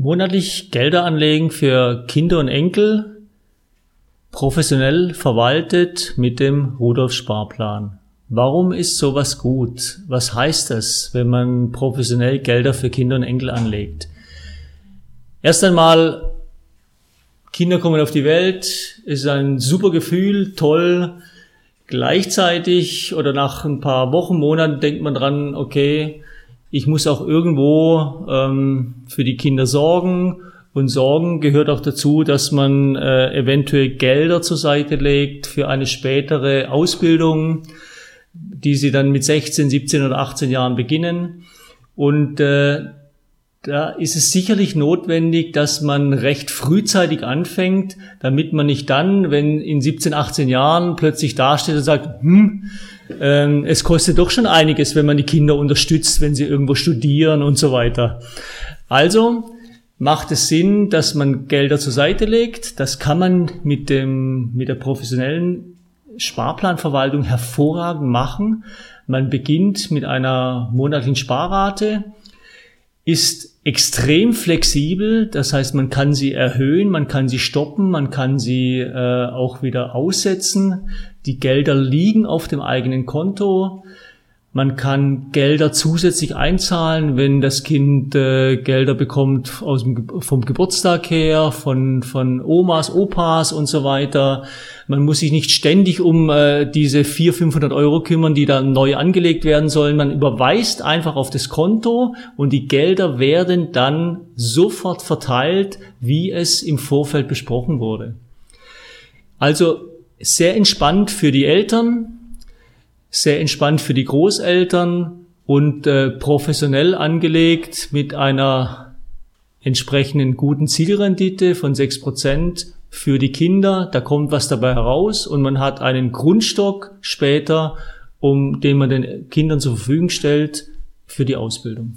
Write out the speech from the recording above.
Monatlich Gelder anlegen für Kinder und Enkel, professionell verwaltet mit dem Rudolf Sparplan. Warum ist sowas gut? Was heißt das, wenn man professionell Gelder für Kinder und Enkel anlegt? Erst einmal, Kinder kommen auf die Welt, ist ein super Gefühl, toll. Gleichzeitig oder nach ein paar Wochen, Monaten denkt man dran, okay, ich muss auch irgendwo ähm, für die Kinder sorgen. Und Sorgen gehört auch dazu, dass man äh, eventuell Gelder zur Seite legt für eine spätere Ausbildung, die sie dann mit 16, 17 oder 18 Jahren beginnen. Und äh, da ist es sicherlich notwendig, dass man recht frühzeitig anfängt, damit man nicht dann, wenn in 17, 18 Jahren plötzlich dasteht und sagt, hm, ähm, es kostet doch schon einiges, wenn man die Kinder unterstützt, wenn sie irgendwo studieren und so weiter. Also macht es Sinn, dass man Gelder zur Seite legt. Das kann man mit dem, mit der professionellen Sparplanverwaltung hervorragend machen. Man beginnt mit einer monatlichen Sparrate, ist extrem flexibel, das heißt, man kann sie erhöhen, man kann sie stoppen, man kann sie äh, auch wieder aussetzen. Die Gelder liegen auf dem eigenen Konto. Man kann Gelder zusätzlich einzahlen, wenn das Kind äh, Gelder bekommt aus dem, vom Geburtstag her, von, von Omas, Opas und so weiter. Man muss sich nicht ständig um äh, diese 400, 500 Euro kümmern, die da neu angelegt werden sollen. Man überweist einfach auf das Konto und die Gelder werden dann sofort verteilt, wie es im Vorfeld besprochen wurde. Also sehr entspannt für die Eltern, sehr entspannt für die Großeltern und äh, professionell angelegt mit einer entsprechenden guten Zielrendite von sechs Prozent für die Kinder. Da kommt was dabei heraus und man hat einen Grundstock später, um den man den Kindern zur Verfügung stellt für die Ausbildung.